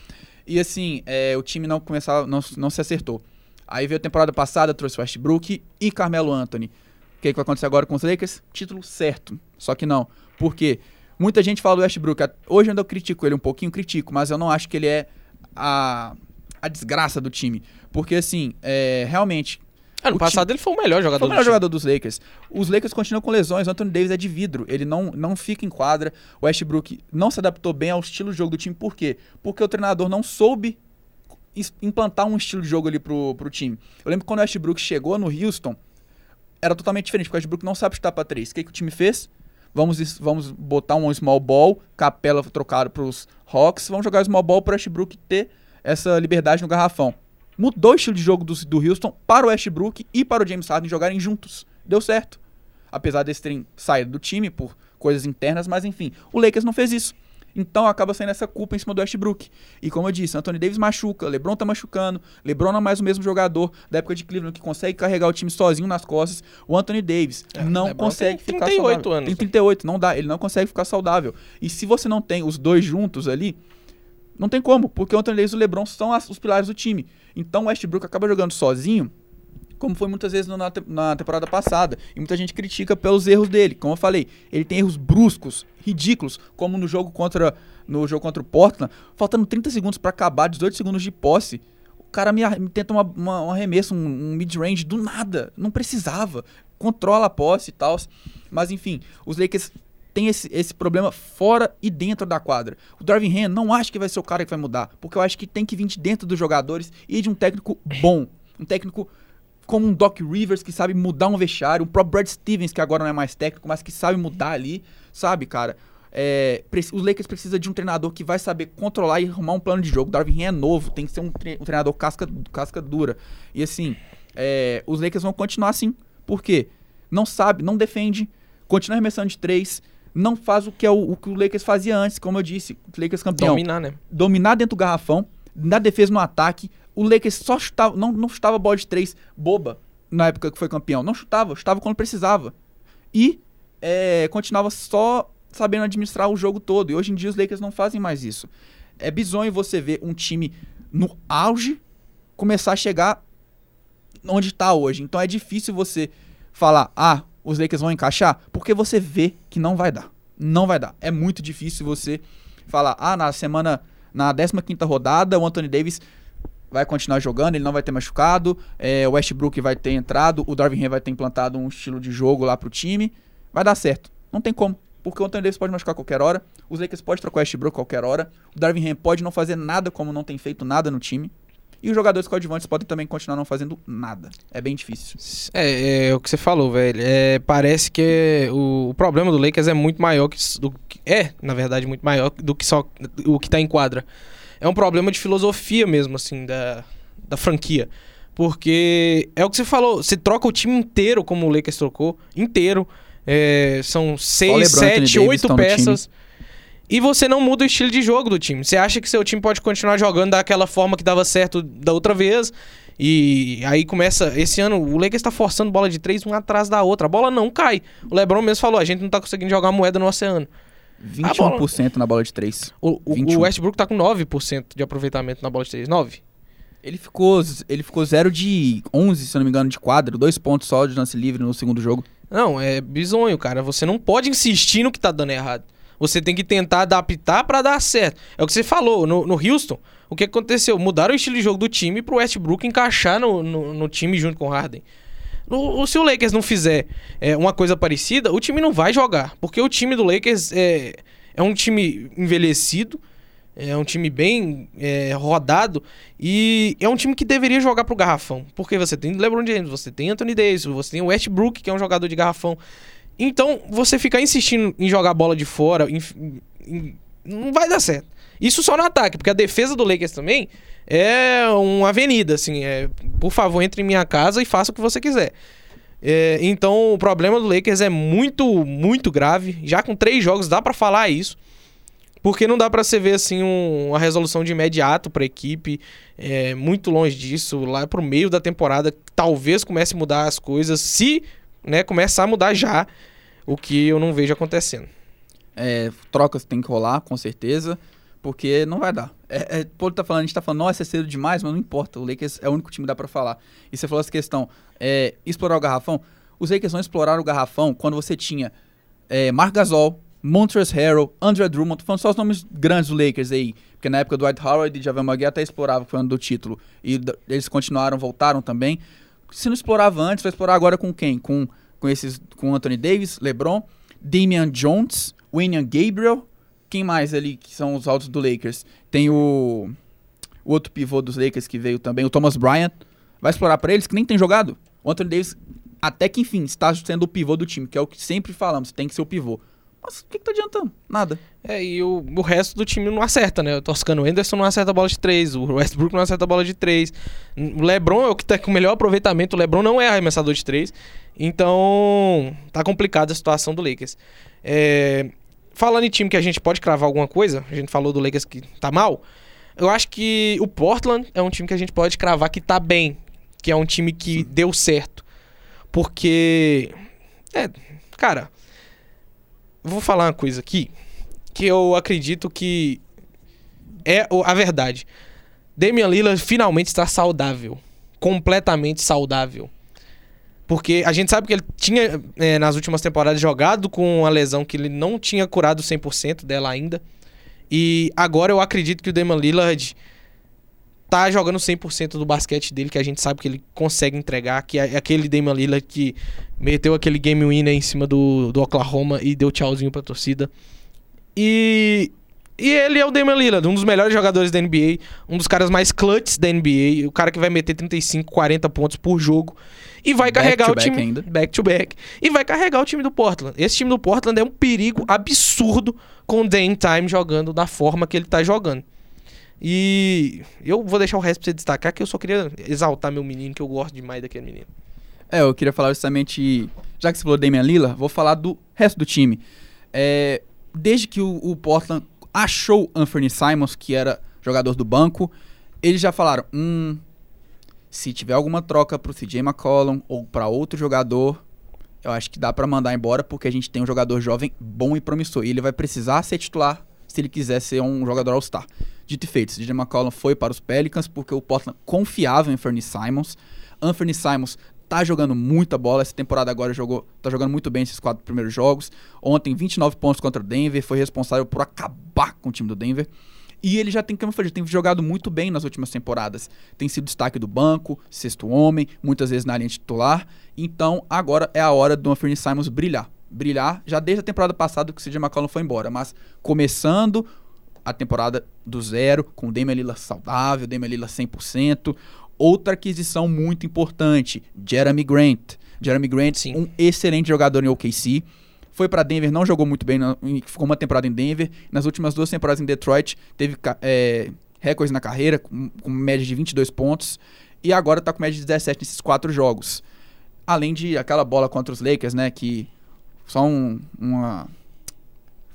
E assim, é, o time não começava, não, não se acertou. Aí veio a temporada passada, trouxe Westbrook e Carmelo Anthony. O que, que vai acontecer agora com os Lakers? Título certo. Só que não. Por quê? Muita gente fala do Westbrook. Hoje eu critico ele um pouquinho, critico, mas eu não acho que ele é a, a desgraça do time. Porque, assim, é, realmente, Ano passado time... ele foi o melhor jogador foi o melhor do jogador dos Lakers. Os Lakers continuam com lesões. O Anthony Davis é de vidro. Ele não, não fica em quadra. O Westbrook não se adaptou bem ao estilo de jogo do time. Por quê? Porque o treinador não soube implantar um estilo de jogo ali pro, pro time. Eu lembro quando o Westbrook chegou no Houston, era totalmente diferente, porque o Westbrook não sabe chutar pra três. O que, que o time fez? Vamos, vamos botar um small ball, capela trocado pros Hawks, vamos jogar small ball pro Westbrook ter essa liberdade no garrafão mudou o estilo de jogo do, do Houston para o Westbrook e para o James Harden jogarem juntos. Deu certo. Apesar desse terem saído do time por coisas internas, mas enfim, o Lakers não fez isso. Então acaba saindo essa culpa em cima do Westbrook. E como eu disse, Anthony Davis machuca, LeBron tá machucando, LeBron não é mais o mesmo jogador da época de Cleveland que consegue carregar o time sozinho nas costas. O Anthony Davis é, não LeBron consegue tem ficar 38 saudável. anos. Tem 38, não dá, ele não consegue ficar saudável. E se você não tem os dois juntos ali, não tem como, porque o Anthony Davis e o LeBron são as, os pilares do time. Então o Westbrook acaba jogando sozinho, como foi muitas vezes na, na, temporada passada. E muita gente critica pelos erros dele. Como eu falei, ele tem erros bruscos, ridículos, como no jogo contra no jogo contra o Portland, faltando 30 segundos para acabar, 18 segundos de posse. O cara me, me tenta uma, uma, um arremesso, um, um mid-range do nada. Não precisava. Controla a posse e tal. Mas enfim, os Lakers tem esse, esse problema fora e dentro da quadra. O Darvin Ham não acho que vai ser o cara que vai mudar, porque eu acho que tem que vir de dentro dos jogadores e de um técnico bom, um técnico como um Doc Rivers que sabe mudar um vestiário, um próprio Brad Stevens que agora não é mais técnico, mas que sabe mudar ali, sabe, cara? É, os Lakers precisam de um treinador que vai saber controlar e arrumar um plano de jogo. O Darvin Ham é novo, tem que ser um, tre um treinador casca, casca dura. E assim, é, os Lakers vão continuar assim. Por quê? Não sabe, não defende, continua arremessando de três, não faz o que, é o, o, que o Lakers fazia antes, como eu disse, o Lakers campeão. Dominar, né? Dominar dentro do garrafão, na defesa, no ataque. O Lakers só chutava, não, não chutava bola de três boba na época que foi campeão. Não chutava, chutava quando precisava. E é, continuava só sabendo administrar o jogo todo. E hoje em dia os Lakers não fazem mais isso. É bizonho você ver um time no auge começar a chegar onde está hoje. Então é difícil você falar, ah, os Lakers vão encaixar? Porque você vê que não vai dar. Não vai dar. É muito difícil você falar, ah, na semana, na 15 rodada, o Anthony Davis vai continuar jogando, ele não vai ter machucado, é, o Westbrook vai ter entrado, o Darvin Ham vai ter implantado um estilo de jogo lá pro time. Vai dar certo. Não tem como. Porque o Anthony Davis pode machucar a qualquer hora, os Lakers podem trocar o Westbrook a qualquer hora, o Darvin Ham pode não fazer nada como não tem feito nada no time. E os jogadores coadjuvantes podem também continuar não fazendo nada. É bem difícil. É, é o que você falou, velho. É, parece que o, o problema do Lakers é muito maior que, do, é, na verdade, muito maior do que só o que tá em quadra. É um problema de filosofia mesmo, assim, da, da franquia. Porque é o que você falou, você troca o time inteiro, como o Lakers trocou, inteiro. É, são seis, sete, oito peças. E você não muda o estilo de jogo do time. Você acha que seu time pode continuar jogando daquela forma que dava certo da outra vez. E aí começa. Esse ano o Lakers está forçando bola de três uma atrás da outra. A bola não cai. O Lebron mesmo falou: a gente não está conseguindo jogar moeda no oceano. 21% bola... na bola de três. O, o, o Westbrook tá com 9% de aproveitamento na bola de três. 9? Ele ficou, ele ficou 0 de 11, se não me engano, de quadro. Dois pontos só de lance livre no segundo jogo. Não, é bizonho, cara. Você não pode insistir no que tá dando errado. Você tem que tentar adaptar para dar certo. É o que você falou. No, no, Houston, o que aconteceu? Mudaram o estilo de jogo do time pro Westbrook encaixar no, no, no time junto com o Harden. O, se o Lakers não fizer é, uma coisa parecida, o time não vai jogar. Porque o time do Lakers é, é um time envelhecido é um time bem é, rodado e é um time que deveria jogar pro garrafão. Porque você tem LeBron James, você tem Anthony Davis, você tem Westbrook, que é um jogador de garrafão. Então, você ficar insistindo em jogar bola de fora, em, em, não vai dar certo. Isso só no ataque, porque a defesa do Lakers também é uma avenida, assim. É, por favor, entre em minha casa e faça o que você quiser. É, então, o problema do Lakers é muito, muito grave. Já com três jogos dá para falar isso. Porque não dá para você ver assim um, uma resolução de imediato para a equipe, é, muito longe disso, lá pro meio da temporada talvez comece a mudar as coisas, se né, começar a mudar já, o que eu não vejo acontecendo. É, trocas tem que rolar, com certeza, porque não vai dar. É, é, Pô, tá falando, a gente tá falando, nossa, é cedo demais, mas não importa, o Lakers é o único time que dá para falar. E você falou essa questão, é, explorar o garrafão, os Lakers não exploraram o garrafão quando você tinha é, Marc Gasol, Montrezl Harrell, André Drummond, falando só os nomes grandes do Lakers aí, porque na época do Dwight Howard e Javel McGee até explorava foi ano do título, e eles continuaram, voltaram também. Se não explorava antes, vai explorar agora com quem? Com, com esses, com Anthony Davis, LeBron, Damian Jones, William Gabriel, quem mais ali que são os altos do Lakers? Tem o, o outro pivô dos Lakers que veio também, o Thomas Bryant. Vai explorar para eles que nem tem jogado. O Anthony Davis, até que enfim, está sendo o pivô do time, que é o que sempre falamos, tem que ser o pivô. Mas o que, que tá adiantando? Nada. É, e o, o resto do time não acerta, né? O Toscano Anderson não acerta a bola de 3, o Westbrook não acerta a bola de 3. O LeBron é o que tá com o melhor aproveitamento, o LeBron não é arremessador de 3. Então, tá complicada a situação do Lakers. É, falando em time que a gente pode cravar alguma coisa, a gente falou do Lakers que tá mal. Eu acho que o Portland é um time que a gente pode cravar que tá bem, que é um time que Sim. deu certo. Porque é, cara, vou falar uma coisa aqui que eu acredito que é a verdade. Damian Lillard finalmente está saudável. Completamente saudável. Porque a gente sabe que ele tinha, é, nas últimas temporadas, jogado com uma lesão que ele não tinha curado 100% dela ainda. E agora eu acredito que o Damian Lillard tá jogando 100% do basquete dele, que a gente sabe que ele consegue entregar, que é aquele Damian Lillard que meteu aquele game winner em cima do, do Oklahoma e deu tchauzinho pra torcida. E, e ele é o Damian Lillard, um dos melhores jogadores da NBA, um dos caras mais clutches da NBA, o cara que vai meter 35, 40 pontos por jogo e vai back carregar o time ainda. back to back e vai carregar o time do Portland. Esse time do Portland é um perigo absurdo com o Dame Time jogando da forma que ele tá jogando. E eu vou deixar o resto pra você destacar, que eu só queria exaltar meu menino, que eu gosto demais daquele menino. É, eu queria falar justamente, já que você falou Damian Lillard, vou falar do resto do time. É, desde que o, o, Portland achou Anthony Simons, que era jogador do banco, eles já falaram, hum, se tiver alguma troca pro CJ McCollum ou para outro jogador, eu acho que dá para mandar embora, porque a gente tem um jogador jovem bom e promissor. E ele vai precisar ser titular se ele quiser ser um jogador All-Star. Dito e feito, DJ McCollum foi para os Pelicans porque o Portland confiava em Anthony Simons. Anthony Simons tá jogando muita bola. Essa temporada agora jogou, tá jogando muito bem esses quatro primeiros jogos. Ontem, 29 pontos contra o Denver, foi responsável por acabar com o time do Denver. E ele já tem, eu falei, tem jogado muito bem nas últimas temporadas. Tem sido destaque do banco, sexto homem, muitas vezes na linha titular. Então, agora é a hora do Anthony Simons brilhar. Brilhar já desde a temporada passada que o CJ McCollum foi embora, mas começando a temporada do zero, com o Damian Lillard saudável, Damian Lillard 100%. Outra aquisição muito importante, Jeremy Grant. Jeremy Grant, Sim. um excelente jogador em OKC. Foi para Denver, não jogou muito bem, ficou uma temporada em Denver. Nas últimas duas temporadas em Detroit, teve é, recordes na carreira, com, com média de 22 pontos. E agora tá com média de 17 nesses quatro jogos. Além de aquela bola contra os Lakers, né? Que só um, uma.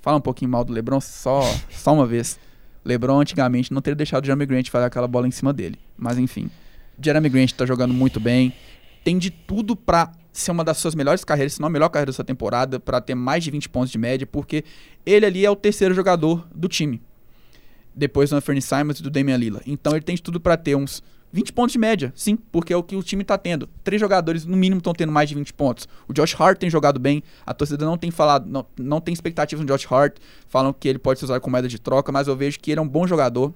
Fala um pouquinho mal do LeBron, só, só uma vez. LeBron antigamente não teria deixado o Jeremy Grant fazer aquela bola em cima dele. Mas enfim. Jeremy Grant tá jogando muito bem. Tem de tudo pra ser uma das suas melhores carreiras, se não a melhor carreira da sua temporada, pra ter mais de 20 pontos de média, porque ele ali é o terceiro jogador do time. Depois do Anthony Simons e do Damian Lillard. Então ele tem de tudo pra ter uns 20 pontos de média, sim, porque é o que o time tá tendo. Três jogadores, no mínimo, estão tendo mais de 20 pontos. O Josh Hart tem jogado bem, a torcida não tem falado, não, não tem expectativas no Josh Hart, falam que ele pode ser usado como moeda de troca, mas eu vejo que ele é um bom jogador.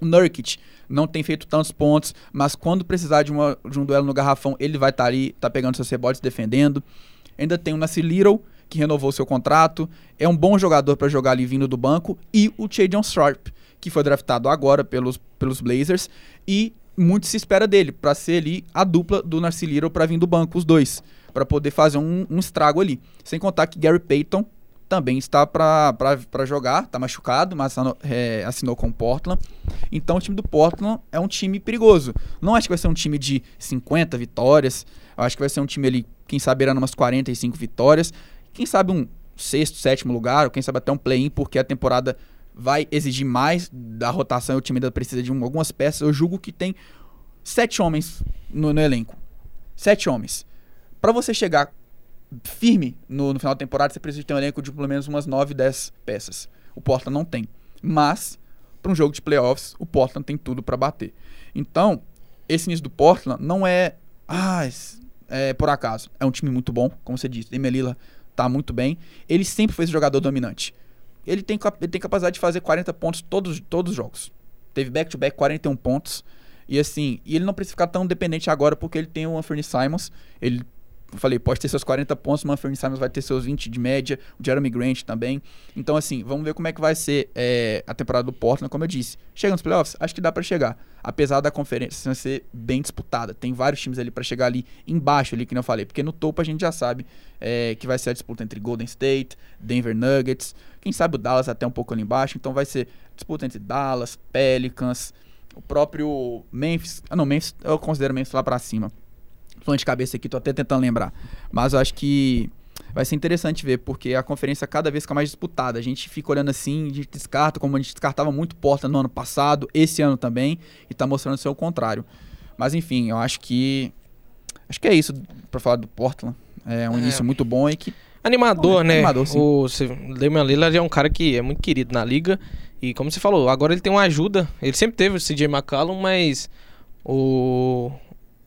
O Nurkic não tem feito tantos pontos, mas quando precisar de, uma, de um duelo no garrafão, ele vai estar ali, tá pegando seus rebotes, defendendo. Ainda tem o Nasir Little, que renovou seu contrato, é um bom jogador para jogar ali vindo do banco, e o Jadon Sharp, que foi draftado agora pelos, pelos Blazers, e muito se espera dele, para ser ali a dupla do Nasir Little para vir do banco, os dois, para poder fazer um, um estrago ali. Sem contar que Gary Payton também está para jogar, está machucado, mas assinou, é, assinou com o Portland. Então o time do Portland é um time perigoso. Não acho que vai ser um time de 50 vitórias. Acho que vai ser um time ali, quem sabe, beirando umas 45 vitórias. Quem sabe um sexto, sétimo lugar, ou quem sabe até um play-in, porque a temporada vai exigir mais da rotação e o time ainda precisa de um, algumas peças. Eu julgo que tem sete homens no, no elenco. Sete homens. Para você chegar firme no, no, final da temporada, você precisa ter um elenco de pelo menos umas 9, 10 peças. O Portland não tem. Mas, para um jogo de playoffs, o Portland tem tudo para bater. Então, esse início do Portland não é, ah, é por acaso. É um time muito bom, como você disse. Lillard tá muito bem. Ele sempre foi esse jogador dominante. Ele tem, ele tem capacidade de fazer 40 pontos todos, todos os jogos. Teve back-to-back -back 41 pontos. E assim, e ele não precisa ficar tão dependente agora porque ele tem o Anthony Simons. Ele falei, pode ter seus 40 pontos, Manfred Simons vai ter seus 20 de média, o Jeremy Grant também. Então, assim, vamos ver como é que vai ser é, a temporada do Portland, como eu disse. Chega nos playoffs? Acho que dá para chegar. Apesar da conferência ser bem disputada. Tem vários times ali para chegar ali embaixo, ali, que eu falei. Porque no topo a gente já sabe é, que vai ser a disputa entre Golden State, Denver Nuggets, quem sabe o Dallas até um pouco ali embaixo. Então vai ser disputa entre Dallas, Pelicans, o próprio Memphis. Ah, não, Memphis, eu considero Memphis lá para cima falando de cabeça aqui, tô até tentando lembrar. Mas eu acho que vai ser interessante ver, porque a conferência cada vez fica mais disputada. A gente fica olhando assim, a gente descarta, como a gente descartava muito Porta no ano passado, esse ano também, e tá mostrando ser o contrário. Mas enfim, eu acho que. Acho que é isso para falar do Portland. É um é. início muito bom e que. Animador, Bom, né? animador, sim. o Damian Lillard é um cara que é muito querido na liga. E como você falou, agora ele tem uma ajuda. Ele sempre teve o CJ McCallum, mas o,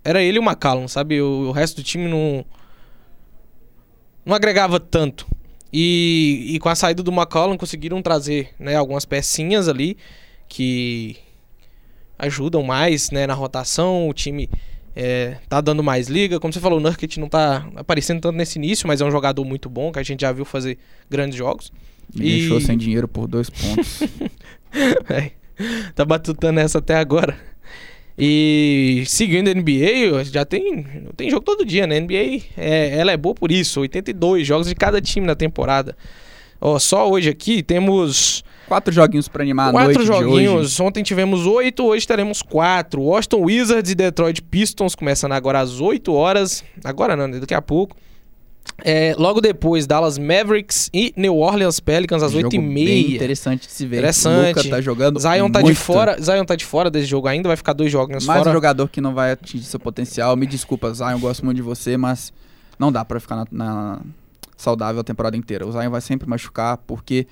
era ele e o McCallum, sabe? O, o, resto do time não. Não agregava tanto. E, e com a saída do McCallum conseguiram trazer né, algumas pecinhas ali que ajudam mais né, na rotação. O time é, tá dando mais liga. Como você falou, o Nurkic não tá aparecendo tanto nesse início, mas é um jogador muito bom que a gente já viu fazer grandes jogos. Me e... deixou sem dinheiro por dois pontos. <laughs> é, tá batutando essa até agora. E seguindo a NBA, já tem, tem jogo todo dia, né? A NBA é, ela é boa por isso, 82 jogos de cada time na temporada. Ó, só hoje aqui temos quatro joguinhos para animar a quatro noite joguinhos. Ontem tivemos oito, hoje teremos quatro. Washington Wizards e Detroit Pistons começando agora às 8 horas. Agora não, daqui a pouco. É, logo depois, Dallas Mavericks e New Orleans Pelicans às jogo 8 e bem meia. interessante de se ver. Interessante. Luca tá jogando Zion tá muito. de fora, Zion tá de fora desse jogo ainda, vai ficar dois jogos Mais fora. um jogador que não vai atingir seu potencial. Me desculpa, Zion, gosto muito de você, mas não dá para ficar na, na, saudável a temporada inteira. O Zion vai sempre machucar, porque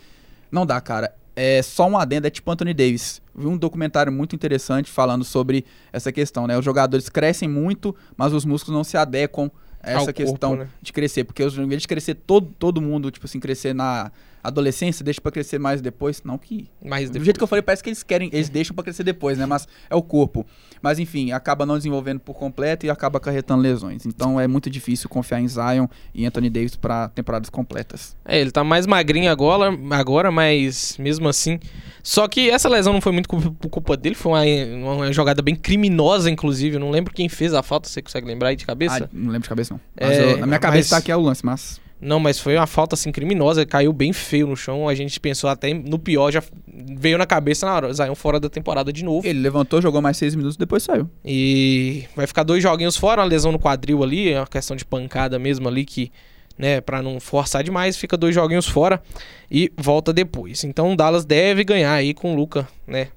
não dá, cara. É só um adendo, é tipo Anthony Davis. Vi um documentário muito interessante falando sobre essa questão, né? Os jogadores crescem muito, mas os músculos não se adequam essa questão corpo, né? de crescer. Porque os, de crescer todo, todo mundo, tipo assim, crescer na adolescência, deixa pra crescer mais depois. Não que Mas do jeito que eu falei, parece que eles querem, eles deixam pra crescer depois, né? Mas é o corpo. Mas enfim, acaba não desenvolvendo por completo e acaba acarretando lesões. Então é muito difícil confiar em Zion e Anthony Davis para temporadas completas. É, ele tá mais magrinho agora, agora, mas mesmo assim Só que essa lesão não foi muito culpa, por culpa dele, foi uma, uma jogada bem criminosa, inclusive. Eu não lembro quem fez a falta, você consegue lembrar aí de cabeça? Ah, não lembro de cabeça, não. Mas É, eu- na minha mas- cabeça tá aqui é o lance, mas. Não, mas foi uma falta assim criminosa, caiu bem feio no chão. A gente pensou até no pior, já veio na cabeça na hora. Zion fora da temporada de novo. Ele levantou, jogou mais seis minutos depois saiu. E vai ficar dois joguinhos fora, uma lesão no quadril ali, é uma questão de pancada mesmo ali que, né, pra não forçar demais, fica dois joguinhos fora e volta depois. Então o Dallas deve ganhar aí com o Luca, né,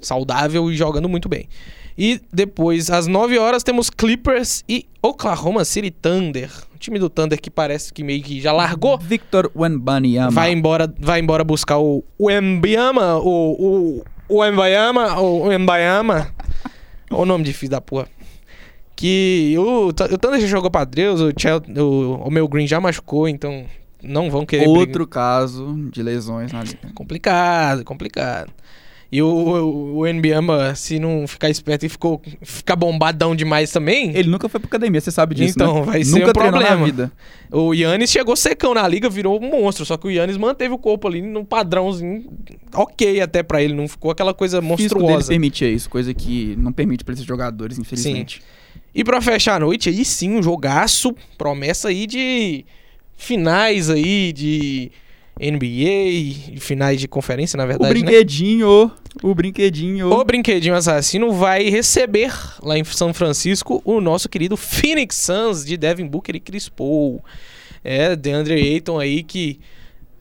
saudável e jogando muito bem. E depois, às 9 horas, temos Clippers e Oklahoma City Thunder. O time do Thunder que parece que meio que já largou. Victor Wembanyama. Vai embora, vai embora buscar o, Embiama, o, o, o Embayama, o, o Embayama. Olha o nome difícil da porra. Que o, o Thunder já jogou pra Deus, o, o, o meu Green já machucou, então não vão querer brigar. Outro caso de lesões na liga. Complicado, complicado. E o, o, o se não ficar esperto e ficou, ficar bombadão demais também, Ele nunca foi pra academia, você sabe disso, Então, né? vai ser nunca um treinou problema. na vida. O Yannis chegou secão na liga, virou um monstro. Só que o Yannis manteve o corpo ali num padrãozinho ok até pra ele. Não ficou aquela coisa O monstruosa. permitia isso, coisa que não permite pra esses jogadores, infelizmente. E pra fechar a noite, aí sim, um jogaço. Promessa aí de finais aí de NBA, finais de conferência, na O verdade, né? brinquedinho, o brinquedinho. O Brinquedinho Assassino vai receber lá em São Francisco o nosso querido Phoenix Suns de Devin Booker e Chris Paul. É, DeAndre Ayton aí que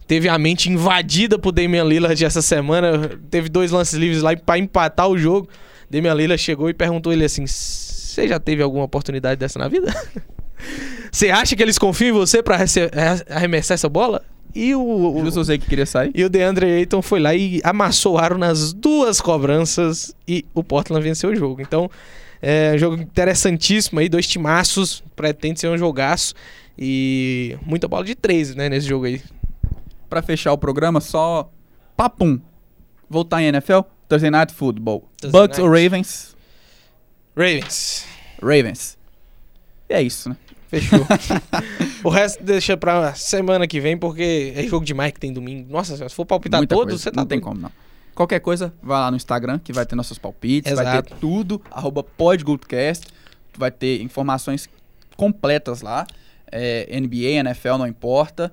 teve a mente invadida por Damian Lillard essa semana. Teve dois lances livres lá pra empatar o jogo. Damian Lillard chegou e perguntou ele assim: Você já teve alguma oportunidade dessa na vida? <laughs> Você acha que eles confiam em você pra rece- arremessar essa bola? E o, o, Justo eu sei que queria sair. e o DeAndre Ayton foi lá e amassou o aro nas duas cobranças e o Portland venceu o jogo. Então, é um jogo interessantíssimo aí, dois timaços, pretende ser um jogaço e muita bola de três, né, nesse jogo aí. Pra fechar o programa, só papum. Voltar em NFL, Thursday Night Football. Thursday Bucks ou night. Ravens? Ravens. Ravens. E é isso, né? Fechou. <laughs> o resto deixa pra semana que vem, porque é jogo demais que tem domingo. Nossa, senhora, se for palpitar Muita todos, coisa. você tá Não tem como, não. Qualquer coisa, vai lá no Instagram, que vai ter nossos palpites, vai Exato. ter tudo, arroba podgoldcast, vai ter informações completas lá, é, NBA, NFL, não importa.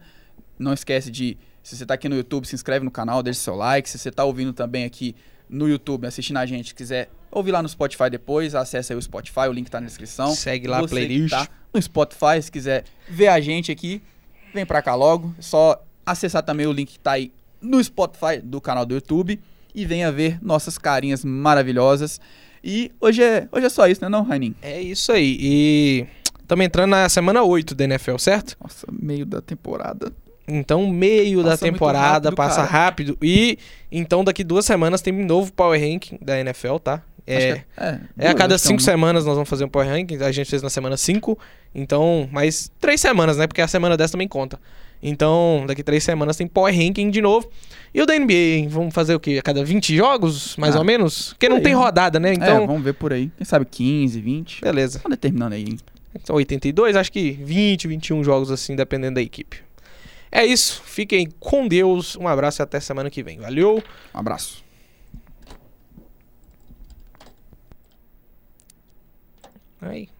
Não esquece de, se você tá aqui no YouTube, se inscreve no canal, deixa seu like. Se você tá ouvindo também aqui no YouTube, assistindo a gente, quiser ouvir lá no Spotify depois, acessa aí o Spotify, o link tá na descrição. Segue lá a Você que playlist. Tá no Spotify, se quiser ver a gente aqui, vem pra cá logo. É só acessar também o link que tá aí no Spotify do canal do YouTube e venha ver nossas carinhas maravilhosas. E hoje é, hoje é só isso, né, não, Rainin? É isso aí. E estamos entrando na semana 8 da NFL, certo? Nossa, meio da temporada. Então, meio da Passa muito temporada rápido, passa cara. rápido. E então, daqui duas semanas tem um novo Power Ranking da NFL, tá? É, que é, é a cada cinco então, semanas nós vamos fazer um Power Ranking. A gente fez na semana 5. Então, mais três semanas, né? Porque a semana 10 também conta. Então, daqui três semanas tem Power Ranking de novo. E o da NBA, hein? vamos fazer o quê? A cada 20 jogos, mais Ah, ou menos? Porque não aí. tem rodada, né? É, Então, vamos ver por aí. Quem sabe 15, 20. beleza. Tá determinando aí. hein? Então, 82, acho que 20, 21 jogos assim, dependendo da equipe. É isso. Fiquem com Deus. Um abraço e até semana que vem. Valeu! Um abraço. Aí.